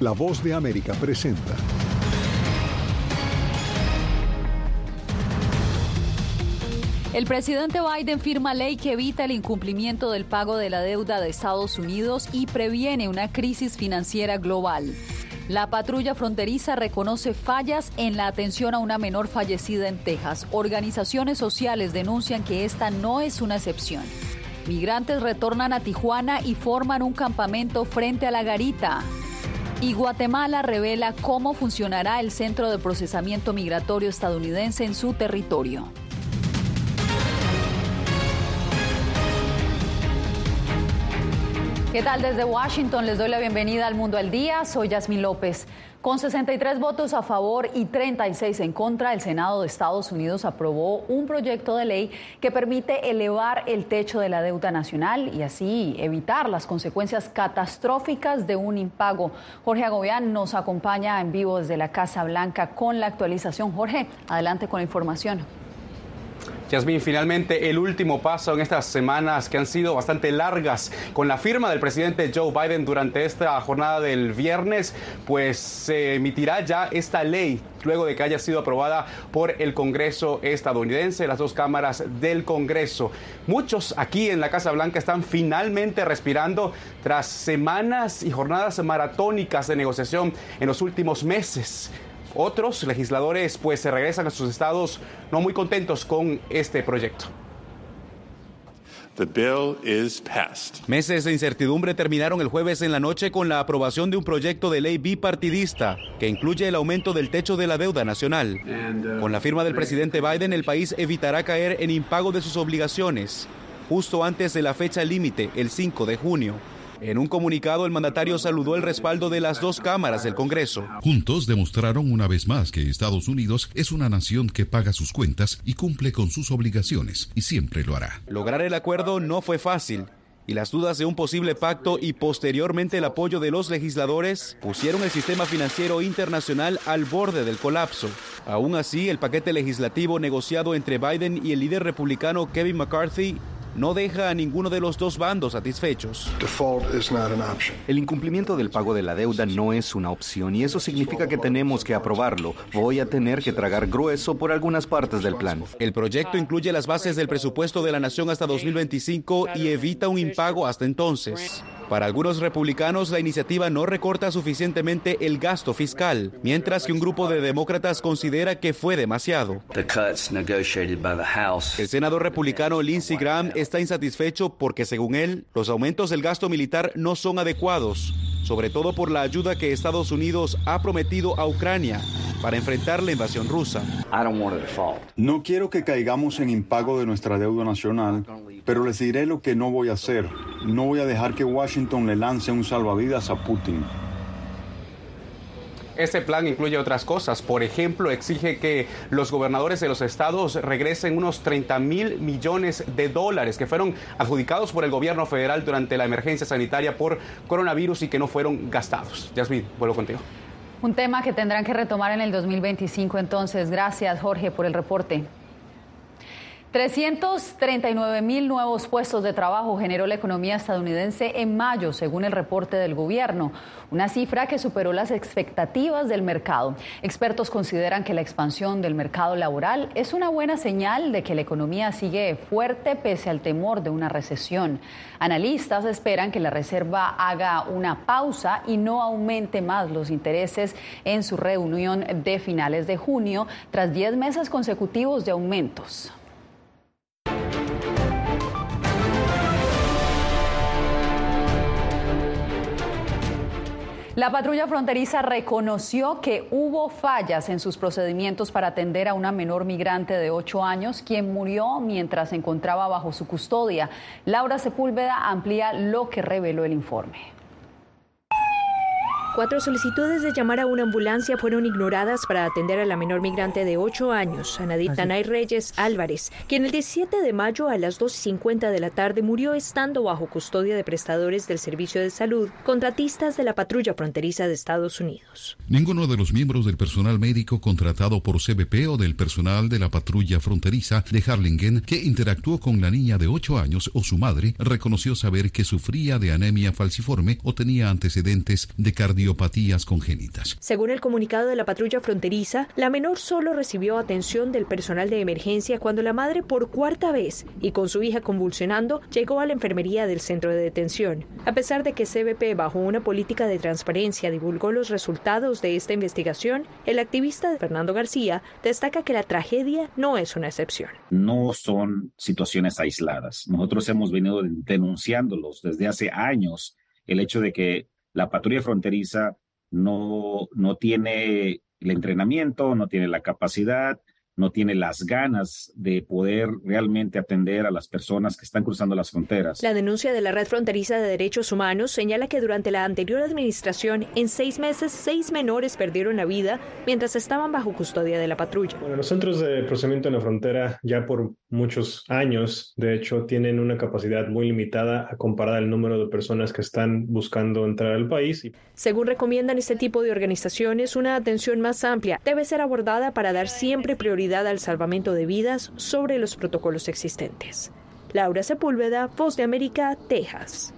La voz de América presenta. El presidente Biden firma ley que evita el incumplimiento del pago de la deuda de Estados Unidos y previene una crisis financiera global. La patrulla fronteriza reconoce fallas en la atención a una menor fallecida en Texas. Organizaciones sociales denuncian que esta no es una excepción. Migrantes retornan a Tijuana y forman un campamento frente a la garita. Y Guatemala revela cómo funcionará el Centro de Procesamiento Migratorio estadounidense en su territorio. ¿Qué tal desde Washington? Les doy la bienvenida al Mundo al Día. Soy Yasmín López. Con 63 votos a favor y 36 en contra, el Senado de Estados Unidos aprobó un proyecto de ley que permite elevar el techo de la deuda nacional y así evitar las consecuencias catastróficas de un impago. Jorge Agobián nos acompaña en vivo desde la Casa Blanca con la actualización. Jorge, adelante con la información. Yasmin, finalmente el último paso en estas semanas que han sido bastante largas con la firma del presidente Joe Biden durante esta jornada del viernes, pues se emitirá ya esta ley luego de que haya sido aprobada por el Congreso estadounidense, las dos cámaras del Congreso. Muchos aquí en la Casa Blanca están finalmente respirando tras semanas y jornadas maratónicas de negociación en los últimos meses. Otros legisladores pues se regresan a sus estados no muy contentos con este proyecto. Meses de incertidumbre terminaron el jueves en la noche con la aprobación de un proyecto de ley bipartidista que incluye el aumento del techo de la deuda nacional. Uh, con la firma del presidente Biden, el país evitará caer en impago de sus obligaciones justo antes de la fecha límite, el 5 de junio. En un comunicado, el mandatario saludó el respaldo de las dos cámaras del Congreso. Juntos demostraron una vez más que Estados Unidos es una nación que paga sus cuentas y cumple con sus obligaciones, y siempre lo hará. Lograr el acuerdo no fue fácil y las dudas de un posible pacto y posteriormente el apoyo de los legisladores pusieron el sistema financiero internacional al borde del colapso. Aún así, el paquete legislativo negociado entre Biden y el líder republicano Kevin McCarthy no deja a ninguno de los dos bandos satisfechos. El incumplimiento del pago de la deuda no es una opción y eso significa que tenemos que aprobarlo. Voy a tener que tragar grueso por algunas partes del plan. El proyecto incluye las bases del presupuesto de la nación hasta 2025 y evita un impago hasta entonces. Para algunos republicanos, la iniciativa no recorta suficientemente el gasto fiscal, mientras que un grupo de demócratas considera que fue demasiado. El senador republicano Lindsey Graham está insatisfecho porque, según él, los aumentos del gasto militar no son adecuados, sobre todo por la ayuda que Estados Unidos ha prometido a Ucrania para enfrentar la invasión rusa. No quiero que caigamos en impago de nuestra deuda nacional pero les diré lo que no voy a hacer. No voy a dejar que Washington le lance un salvavidas a Putin. Este plan incluye otras cosas. Por ejemplo, exige que los gobernadores de los estados regresen unos 30 mil millones de dólares que fueron adjudicados por el gobierno federal durante la emergencia sanitaria por coronavirus y que no fueron gastados. Yasmin, vuelvo contigo. Un tema que tendrán que retomar en el 2025 entonces. Gracias, Jorge, por el reporte. 339 mil nuevos puestos de trabajo generó la economía estadounidense en mayo, según el reporte del gobierno, una cifra que superó las expectativas del mercado. Expertos consideran que la expansión del mercado laboral es una buena señal de que la economía sigue fuerte pese al temor de una recesión. Analistas esperan que la Reserva haga una pausa y no aumente más los intereses en su reunión de finales de junio, tras 10 meses consecutivos de aumentos. La patrulla fronteriza reconoció que hubo fallas en sus procedimientos para atender a una menor migrante de 8 años, quien murió mientras se encontraba bajo su custodia. Laura Sepúlveda amplía lo que reveló el informe. Cuatro solicitudes de llamar a una ambulancia fueron ignoradas para atender a la menor migrante de 8 años, Anadita Nay Reyes Álvarez, quien el 17 de mayo a las 2.50 de la tarde murió estando bajo custodia de prestadores del servicio de salud, contratistas de la patrulla fronteriza de Estados Unidos. Ninguno de los miembros del personal médico contratado por CBP o del personal de la patrulla fronteriza de Harlingen que interactuó con la niña de 8 años o su madre reconoció saber que sufría de anemia falciforme o tenía antecedentes de cardiopatía cardiopatías congénitas. Según el comunicado de la patrulla fronteriza, la menor solo recibió atención del personal de emergencia cuando la madre por cuarta vez y con su hija convulsionando llegó a la enfermería del centro de detención. A pesar de que CBP bajo una política de transparencia divulgó los resultados de esta investigación, el activista Fernando García destaca que la tragedia no es una excepción. No son situaciones aisladas. Nosotros hemos venido denunciándolos desde hace años el hecho de que la patrulla fronteriza no, no tiene el entrenamiento, no tiene la capacidad, no tiene las ganas de poder realmente atender a las personas que están cruzando las fronteras. La denuncia de la Red Fronteriza de Derechos Humanos señala que durante la anterior administración, en seis meses, seis menores perdieron la vida mientras estaban bajo custodia de la patrulla. Bueno, los centros de procesamiento en la frontera ya por muchos años, de hecho, tienen una capacidad muy limitada a comparar el número de personas que están buscando entrar al país. Según recomiendan este tipo de organizaciones, una atención más amplia debe ser abordada para dar siempre prioridad al salvamento de vidas sobre los protocolos existentes. Laura Sepúlveda, Voz de América, Texas.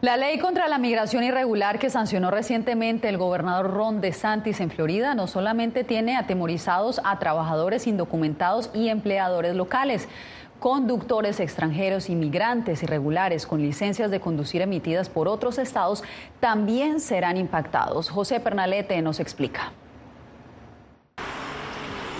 La ley contra la migración irregular que sancionó recientemente el gobernador Ron DeSantis en Florida no solamente tiene atemorizados a trabajadores indocumentados y empleadores locales, conductores extranjeros, inmigrantes irregulares con licencias de conducir emitidas por otros estados también serán impactados. José Pernalete nos explica.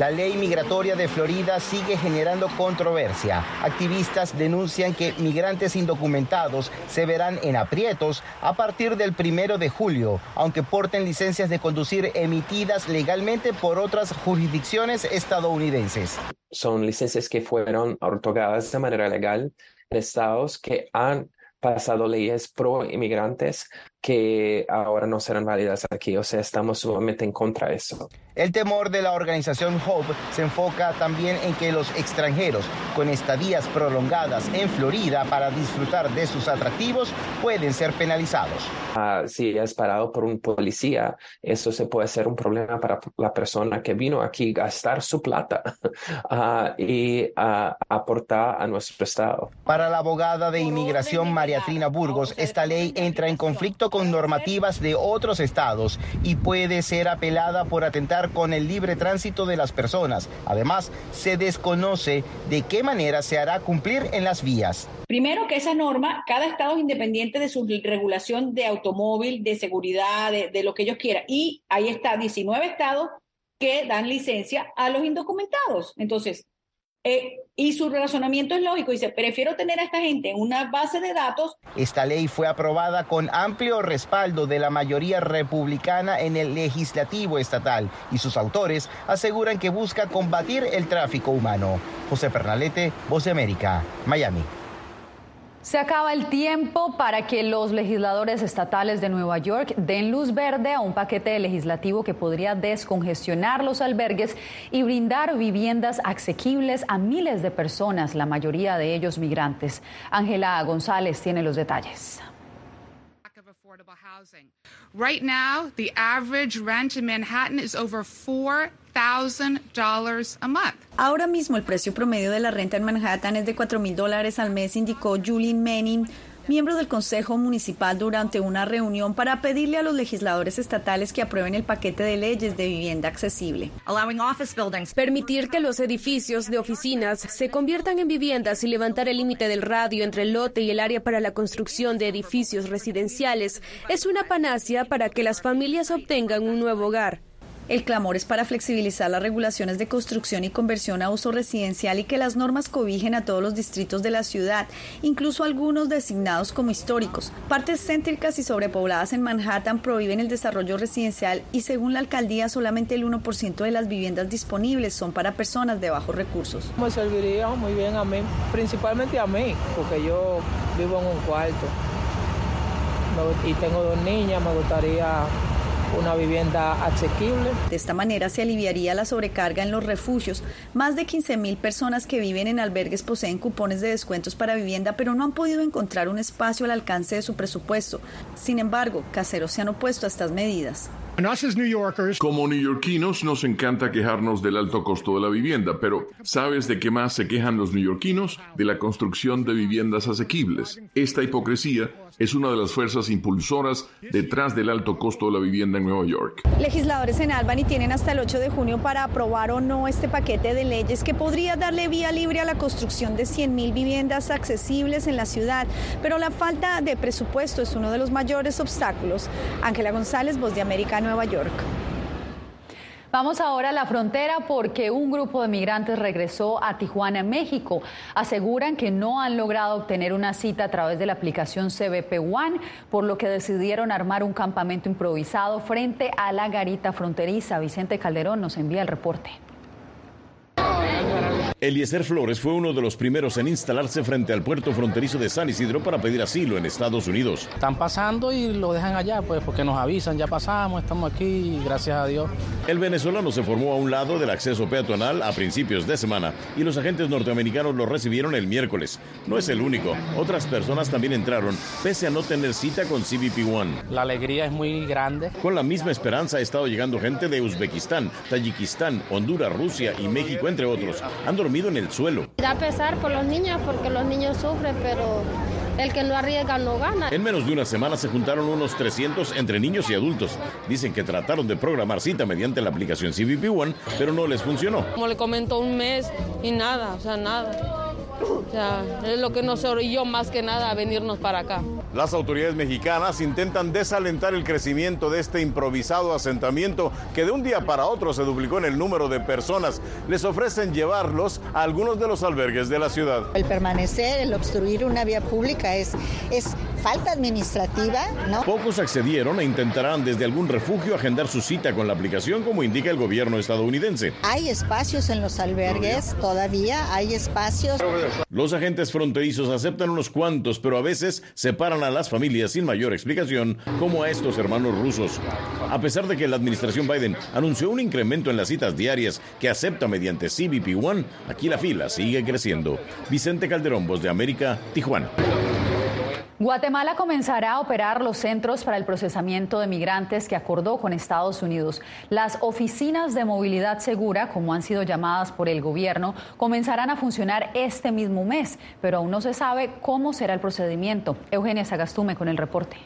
La ley migratoria de Florida sigue generando controversia. Activistas denuncian que migrantes indocumentados se verán en aprietos a partir del primero de julio, aunque porten licencias de conducir emitidas legalmente por otras jurisdicciones estadounidenses. Son licencias que fueron otorgadas de manera legal en estados que han pasado leyes pro inmigrantes que ahora no serán válidas aquí. O sea, estamos sumamente en contra de eso. El temor de la organización Hope se enfoca también en que los extranjeros con estadías prolongadas en Florida para disfrutar de sus atractivos pueden ser penalizados. Ah, si es parado por un policía, eso se puede ser un problema para la persona que vino aquí a gastar su plata uh, y uh, aportar a nuestro estado. Para la abogada de inmigración María Trina Burgos, esta ley entra en conflicto con normativas de otros estados y puede ser apelada por atentar con el libre tránsito de las personas. Además, se desconoce de qué manera se hará cumplir en las vías. Primero que esa norma, cada estado es independiente de su regulación de automóvil, de seguridad, de, de lo que ellos quieran. Y ahí está 19 estados que dan licencia a los indocumentados. Entonces, eh, y su razonamiento es lógico, dice, prefiero tener a esta gente en una base de datos. Esta ley fue aprobada con amplio respaldo de la mayoría republicana en el legislativo estatal y sus autores aseguran que busca combatir el tráfico humano. José Pernalete, Voz de América, Miami. Se acaba el tiempo para que los legisladores estatales de Nueva York den luz verde a un paquete legislativo que podría descongestionar los albergues y brindar viviendas asequibles a miles de personas, la mayoría de ellos migrantes. Ángela González tiene los detalles. Right now, the average rent in Manhattan is over $4,000 a month. Ahora mismo el precio promedio de la renta en Manhattan es de 4 mil dólares al mes, indicó Julie Manning, miembro del Consejo Municipal, durante una reunión para pedirle a los legisladores estatales que aprueben el paquete de leyes de vivienda accesible. Permitir que los edificios de oficinas se conviertan en viviendas y levantar el límite del radio entre el lote y el área para la construcción de edificios residenciales es una panacea para que las familias obtengan un nuevo hogar. El clamor es para flexibilizar las regulaciones de construcción y conversión a uso residencial y que las normas cobijen a todos los distritos de la ciudad, incluso algunos designados como históricos. Partes céntricas y sobrepobladas en Manhattan prohíben el desarrollo residencial y según la alcaldía solamente el 1% de las viviendas disponibles son para personas de bajos recursos. Me serviría muy bien a mí, principalmente a mí, porque yo vivo en un cuarto y tengo dos niñas, me gustaría una vivienda asequible. De esta manera se aliviaría la sobrecarga en los refugios. Más de 15 mil personas que viven en albergues poseen cupones de descuentos para vivienda, pero no han podido encontrar un espacio al alcance de su presupuesto. Sin embargo, caseros se han opuesto a estas medidas. Como neoyorquinos nos encanta quejarnos del alto costo de la vivienda, pero ¿sabes de qué más se quejan los neoyorquinos? De la construcción de viviendas asequibles. Esta hipocresía es una de las fuerzas impulsoras detrás del alto costo de la vivienda en Nueva York. Legisladores en Albany tienen hasta el 8 de junio para aprobar o no este paquete de leyes que podría darle vía libre a la construcción de 100.000 viviendas accesibles en la ciudad, pero la falta de presupuesto es uno de los mayores obstáculos. Ángela González, Voz de América, Nueva York. Vamos ahora a la frontera porque un grupo de migrantes regresó a Tijuana, México. Aseguran que no han logrado obtener una cita a través de la aplicación CBP One, por lo que decidieron armar un campamento improvisado frente a la garita fronteriza. Vicente Calderón nos envía el reporte. Eliezer Flores fue uno de los primeros en instalarse frente al puerto fronterizo de San Isidro para pedir asilo en Estados Unidos. Están pasando y lo dejan allá, pues porque nos avisan, ya pasamos, estamos aquí, gracias a Dios. El venezolano se formó a un lado del acceso peatonal a principios de semana y los agentes norteamericanos lo recibieron el miércoles. No es el único, otras personas también entraron, pese a no tener cita con CBP One. La alegría es muy grande. Con la misma esperanza ha estado llegando gente de Uzbekistán, Tayikistán, Honduras, Rusia y México, entre otros. Han dormido en el suelo. Da pesar por los niños porque los niños sufren, pero el que no arriesga no gana. En menos de una semana se juntaron unos 300 entre niños y adultos. Dicen que trataron de programar cita mediante la aplicación CBP One, pero no les funcionó. Como le comentó un mes y nada, o sea, nada. O sea, es lo que nos orilló más que nada a venirnos para acá. Las autoridades mexicanas intentan desalentar el crecimiento de este improvisado asentamiento que de un día para otro se duplicó en el número de personas. Les ofrecen llevarlos a algunos de los albergues de la ciudad. El permanecer, el obstruir una vía pública es, es falta administrativa, ¿no? Pocos accedieron e intentarán desde algún refugio agendar su cita con la aplicación como indica el gobierno estadounidense. Hay espacios en los albergues, todavía hay espacios. Los agentes fronterizos aceptan unos cuantos, pero a veces separan a las familias sin mayor explicación, como a estos hermanos rusos. A pesar de que la administración Biden anunció un incremento en las citas diarias que acepta mediante CBP One, aquí la fila sigue creciendo. Vicente Calderón, Voz de América, Tijuana. Guatemala comenzará a operar los centros para el procesamiento de migrantes que acordó con Estados Unidos. Las oficinas de movilidad segura, como han sido llamadas por el gobierno, comenzarán a funcionar este mismo mes, pero aún no se sabe cómo será el procedimiento. Eugenia Sagastume con el reporte.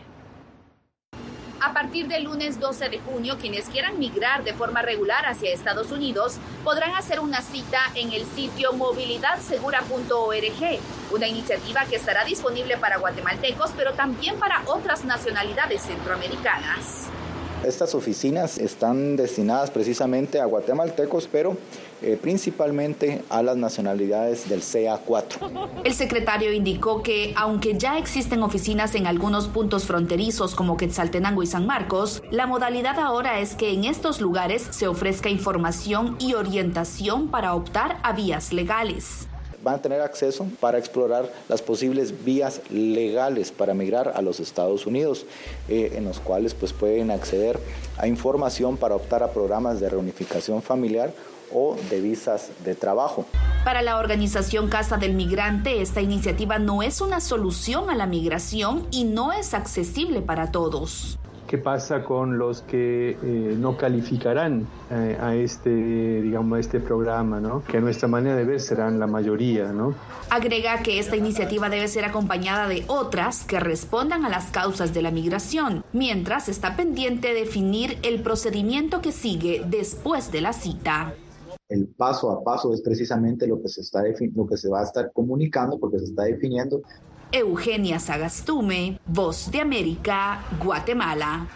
A partir del lunes 12 de junio, quienes quieran migrar de forma regular hacia Estados Unidos podrán hacer una cita en el sitio movilidadsegura.org, una iniciativa que estará disponible para guatemaltecos, pero también para otras nacionalidades centroamericanas. Estas oficinas están destinadas precisamente a guatemaltecos, pero eh, principalmente a las nacionalidades del CA4. El secretario indicó que, aunque ya existen oficinas en algunos puntos fronterizos como Quetzaltenango y San Marcos, la modalidad ahora es que en estos lugares se ofrezca información y orientación para optar a vías legales van a tener acceso para explorar las posibles vías legales para migrar a los Estados Unidos, eh, en los cuales pues, pueden acceder a información para optar a programas de reunificación familiar o de visas de trabajo. Para la organización Casa del Migrante, esta iniciativa no es una solución a la migración y no es accesible para todos. ¿Qué pasa con los que eh, no calificarán eh, a este, digamos, a este programa, ¿no? Que a nuestra manera de ver serán la mayoría, ¿no? Agrega que esta iniciativa debe ser acompañada de otras que respondan a las causas de la migración, mientras está pendiente definir el procedimiento que sigue después de la cita el paso a paso es precisamente lo que se está lo que se va a estar comunicando porque se está definiendo Eugenia Sagastume, Voz de América, Guatemala.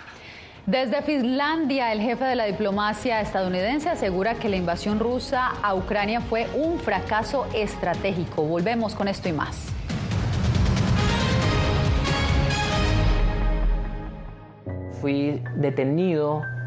Desde Finlandia, el jefe de la diplomacia estadounidense asegura que la invasión rusa a Ucrania fue un fracaso estratégico. Volvemos con esto y más. Fui detenido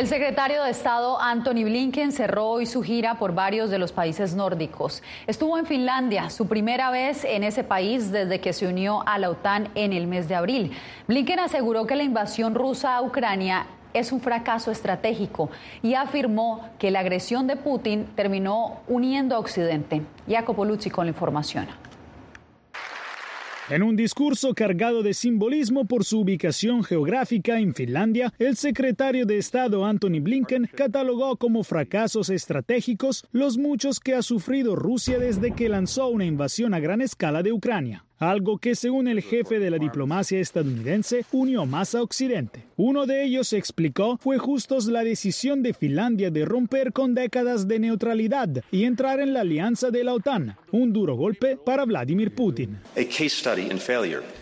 El secretario de Estado Anthony Blinken cerró hoy su gira por varios de los países nórdicos. Estuvo en Finlandia, su primera vez en ese país desde que se unió a la OTAN en el mes de abril. Blinken aseguró que la invasión rusa a Ucrania es un fracaso estratégico y afirmó que la agresión de Putin terminó uniendo a Occidente. Jacopo con la información. En un discurso cargado de simbolismo por su ubicación geográfica en Finlandia, el secretario de Estado Anthony Blinken catalogó como fracasos estratégicos los muchos que ha sufrido Rusia desde que lanzó una invasión a gran escala de Ucrania algo que según el jefe de la diplomacia estadounidense unió más a Occidente. Uno de ellos explicó fue justo la decisión de Finlandia de romper con décadas de neutralidad y entrar en la alianza de la OTAN, un duro golpe para Vladimir Putin.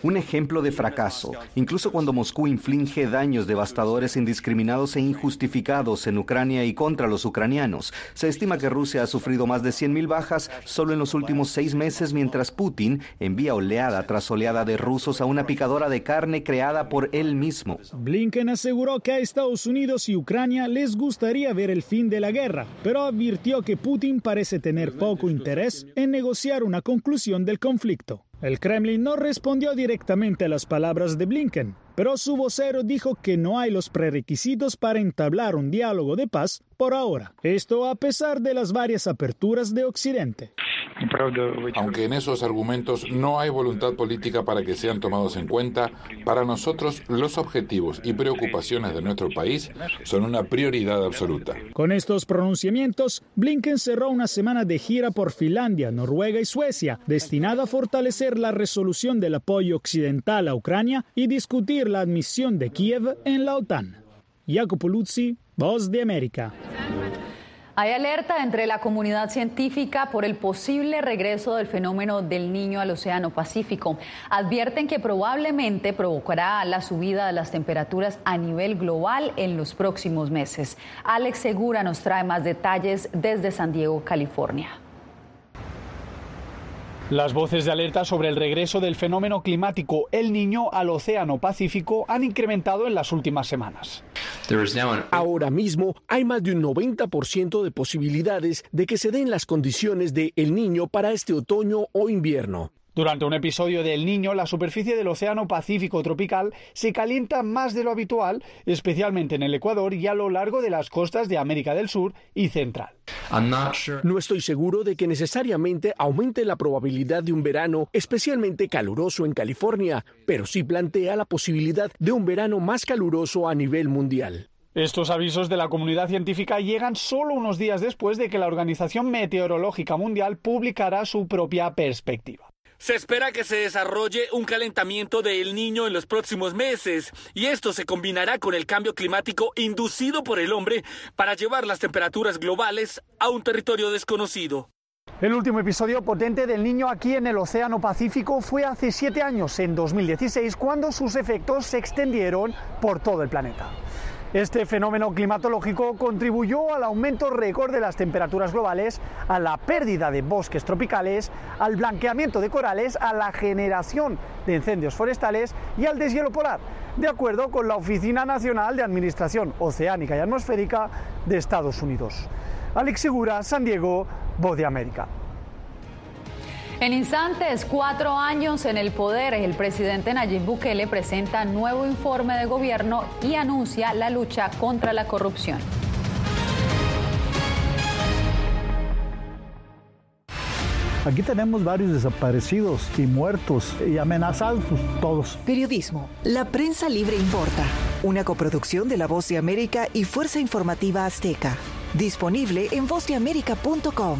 Un ejemplo de fracaso, incluso cuando Moscú inflige daños devastadores indiscriminados e injustificados en Ucrania y contra los ucranianos. Se estima que Rusia ha sufrido más de 100.000 bajas solo en los últimos seis meses, mientras Putin envía oleada tras oleada de rusos a una picadora de carne creada por él mismo. Blinken aseguró que a Estados Unidos y Ucrania les gustaría ver el fin de la guerra, pero advirtió que Putin parece tener poco interés en negociar una conclusión del conflicto. El Kremlin no respondió directamente a las palabras de Blinken, pero su vocero dijo que no hay los prerequisitos para entablar un diálogo de paz por ahora. Esto a pesar de las varias aperturas de Occidente. Aunque en esos argumentos no hay voluntad política para que sean tomados en cuenta, para nosotros los objetivos y preocupaciones de nuestro país son una prioridad absoluta. Con estos pronunciamientos, Blinken cerró una semana de gira por Finlandia, Noruega y Suecia, destinada a fortalecer la resolución del apoyo occidental a Ucrania y discutir la admisión de Kiev en la OTAN. Jacopo Luzzi, Voz de América. Hay alerta entre la comunidad científica por el posible regreso del fenómeno del niño al Océano Pacífico. Advierten que probablemente provocará la subida de las temperaturas a nivel global en los próximos meses. Alex Segura nos trae más detalles desde San Diego, California. Las voces de alerta sobre el regreso del fenómeno climático El Niño al Océano Pacífico han incrementado en las últimas semanas. Ahora mismo hay más de un 90% de posibilidades de que se den las condiciones de El Niño para este otoño o invierno. Durante un episodio de El Niño, la superficie del Océano Pacífico tropical se calienta más de lo habitual, especialmente en el Ecuador y a lo largo de las costas de América del Sur y Central. No estoy seguro de que necesariamente aumente la probabilidad de un verano especialmente caluroso en California, pero sí plantea la posibilidad de un verano más caluroso a nivel mundial. Estos avisos de la comunidad científica llegan solo unos días después de que la Organización Meteorológica Mundial publicara su propia perspectiva. Se espera que se desarrolle un calentamiento del niño en los próximos meses y esto se combinará con el cambio climático inducido por el hombre para llevar las temperaturas globales a un territorio desconocido. El último episodio potente del niño aquí en el Océano Pacífico fue hace siete años, en 2016, cuando sus efectos se extendieron por todo el planeta. Este fenómeno climatológico contribuyó al aumento récord de las temperaturas globales, a la pérdida de bosques tropicales, al blanqueamiento de corales, a la generación de incendios forestales y al deshielo polar, de acuerdo con la Oficina Nacional de Administración Oceánica y Atmosférica de Estados Unidos. Alex Segura, San Diego, Voz de América. En instantes, cuatro años en el poder, el presidente Nayib Bukele presenta nuevo informe de gobierno y anuncia la lucha contra la corrupción. Aquí tenemos varios desaparecidos y muertos y amenazados todos. Periodismo. La prensa libre importa. Una coproducción de La Voz de América y Fuerza Informativa Azteca. Disponible en vozdeamerica.com.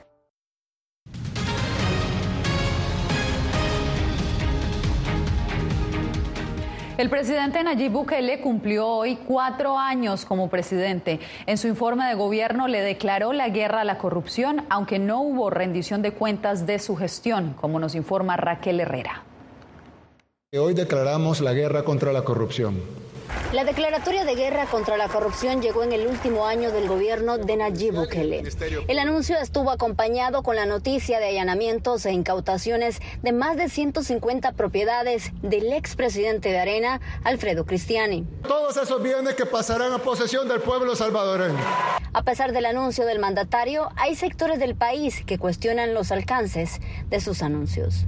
El presidente Nayib Bukele cumplió hoy cuatro años como presidente. En su informe de gobierno le declaró la guerra a la corrupción, aunque no hubo rendición de cuentas de su gestión, como nos informa Raquel Herrera. Hoy declaramos la guerra contra la corrupción. La declaratoria de guerra contra la corrupción llegó en el último año del gobierno de Nayib Bukele. El anuncio estuvo acompañado con la noticia de allanamientos e incautaciones de más de 150 propiedades del expresidente de Arena, Alfredo Cristiani. Todos esos bienes que pasarán a posesión del pueblo salvadoreño. A pesar del anuncio del mandatario, hay sectores del país que cuestionan los alcances de sus anuncios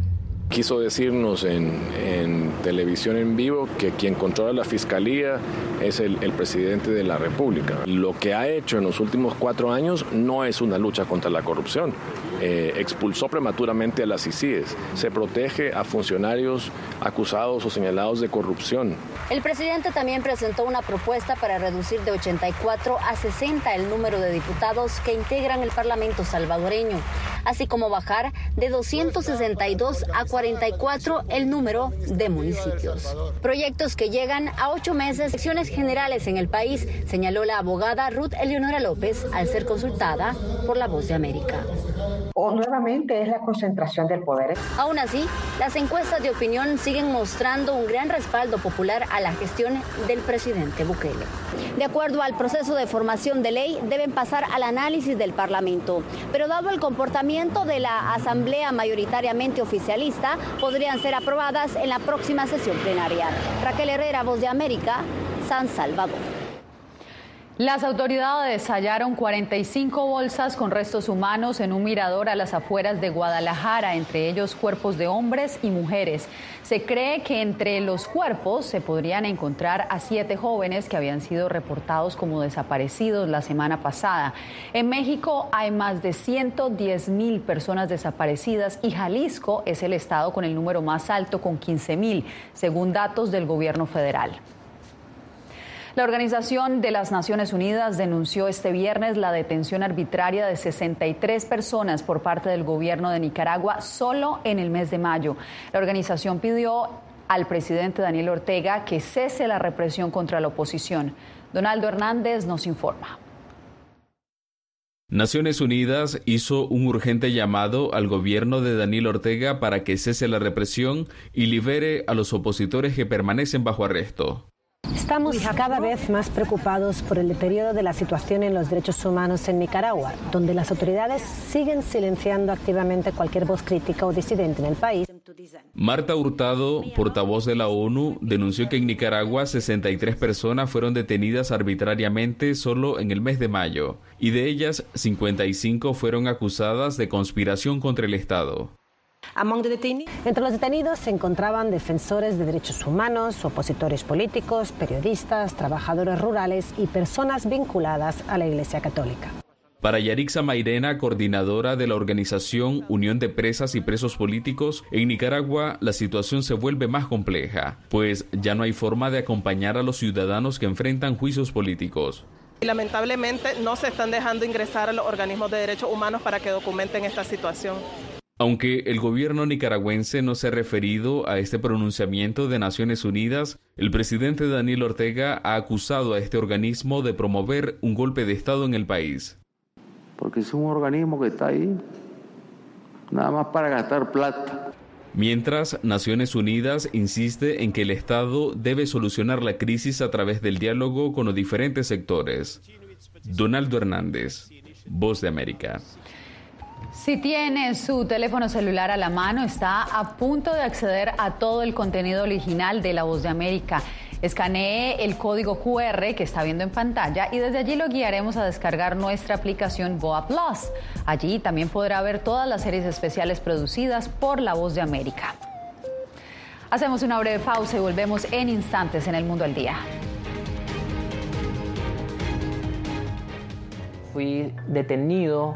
quiso decirnos en, televisión en vivo que quien controla la fiscalía es el, presidente de la República. Lo que ha hecho en los últimos cuatro años no es una lucha contra la corrupción. Eh, expulsó prematuramente a las ICIES. Se protege a funcionarios acusados o señalados de corrupción. El presidente también presentó una propuesta para reducir de 84 a 60 el número de diputados que integran el Parlamento salvadoreño, así como bajar de 262 a 44 el número de municipios. Proyectos que llegan a ocho meses elecciones generales en el país, señaló la abogada Ruth Eleonora López al ser consultada por La Voz de América o nuevamente es la concentración del poder. Aún así, las encuestas de opinión siguen mostrando un gran respaldo popular a la gestión del presidente Bukele. De acuerdo al proceso de formación de ley, deben pasar al análisis del Parlamento, pero dado el comportamiento de la Asamblea mayoritariamente oficialista, podrían ser aprobadas en la próxima sesión plenaria. Raquel Herrera, Voz de América, San Salvador. Las autoridades hallaron 45 bolsas con restos humanos en un mirador a las afueras de Guadalajara, entre ellos cuerpos de hombres y mujeres. Se cree que entre los cuerpos se podrían encontrar a siete jóvenes que habían sido reportados como desaparecidos la semana pasada. En México hay más de 110 mil personas desaparecidas y Jalisco es el estado con el número más alto, con 15 mil, según datos del gobierno federal. La Organización de las Naciones Unidas denunció este viernes la detención arbitraria de 63 personas por parte del gobierno de Nicaragua solo en el mes de mayo. La organización pidió al presidente Daniel Ortega que cese la represión contra la oposición. Donaldo Hernández nos informa. Naciones Unidas hizo un urgente llamado al gobierno de Daniel Ortega para que cese la represión y libere a los opositores que permanecen bajo arresto. Estamos cada vez más preocupados por el deterioro de la situación en los derechos humanos en Nicaragua, donde las autoridades siguen silenciando activamente cualquier voz crítica o disidente en el país. Marta Hurtado, portavoz de la ONU, denunció que en Nicaragua 63 personas fueron detenidas arbitrariamente solo en el mes de mayo, y de ellas 55 fueron acusadas de conspiración contra el Estado. Entre los detenidos se encontraban defensores de derechos humanos, opositores políticos, periodistas, trabajadores rurales y personas vinculadas a la Iglesia Católica. Para Yarixa Mairena, coordinadora de la organización Unión de Presas y Presos Políticos, en Nicaragua la situación se vuelve más compleja, pues ya no hay forma de acompañar a los ciudadanos que enfrentan juicios políticos. Y lamentablemente no se están dejando ingresar a los organismos de derechos humanos para que documenten esta situación. Aunque el gobierno nicaragüense no se ha referido a este pronunciamiento de Naciones Unidas, el presidente Daniel Ortega ha acusado a este organismo de promover un golpe de Estado en el país. Porque es un organismo que está ahí nada más para gastar plata. Mientras, Naciones Unidas insiste en que el Estado debe solucionar la crisis a través del diálogo con los diferentes sectores. Donaldo Hernández, Voz de América. Si tiene su teléfono celular a la mano, está a punto de acceder a todo el contenido original de La Voz de América. Escanee el código QR que está viendo en pantalla y desde allí lo guiaremos a descargar nuestra aplicación Boa Plus. Allí también podrá ver todas las series especiales producidas por La Voz de América. Hacemos una breve pausa y volvemos en instantes en el Mundo al Día. Fui detenido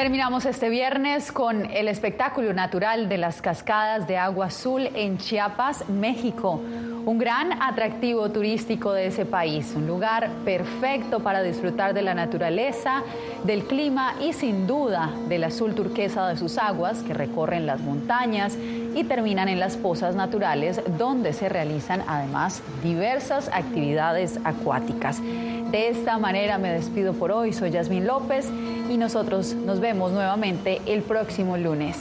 Terminamos este viernes con el espectáculo natural de las cascadas de agua azul en Chiapas, México. Un gran atractivo turístico de ese país, un lugar perfecto para disfrutar de la naturaleza, del clima y sin duda del azul turquesa de sus aguas que recorren las montañas y terminan en las pozas naturales donde se realizan además diversas actividades acuáticas. De esta manera me despido por hoy, soy Yasmín López y nosotros nos vemos nuevamente el próximo lunes.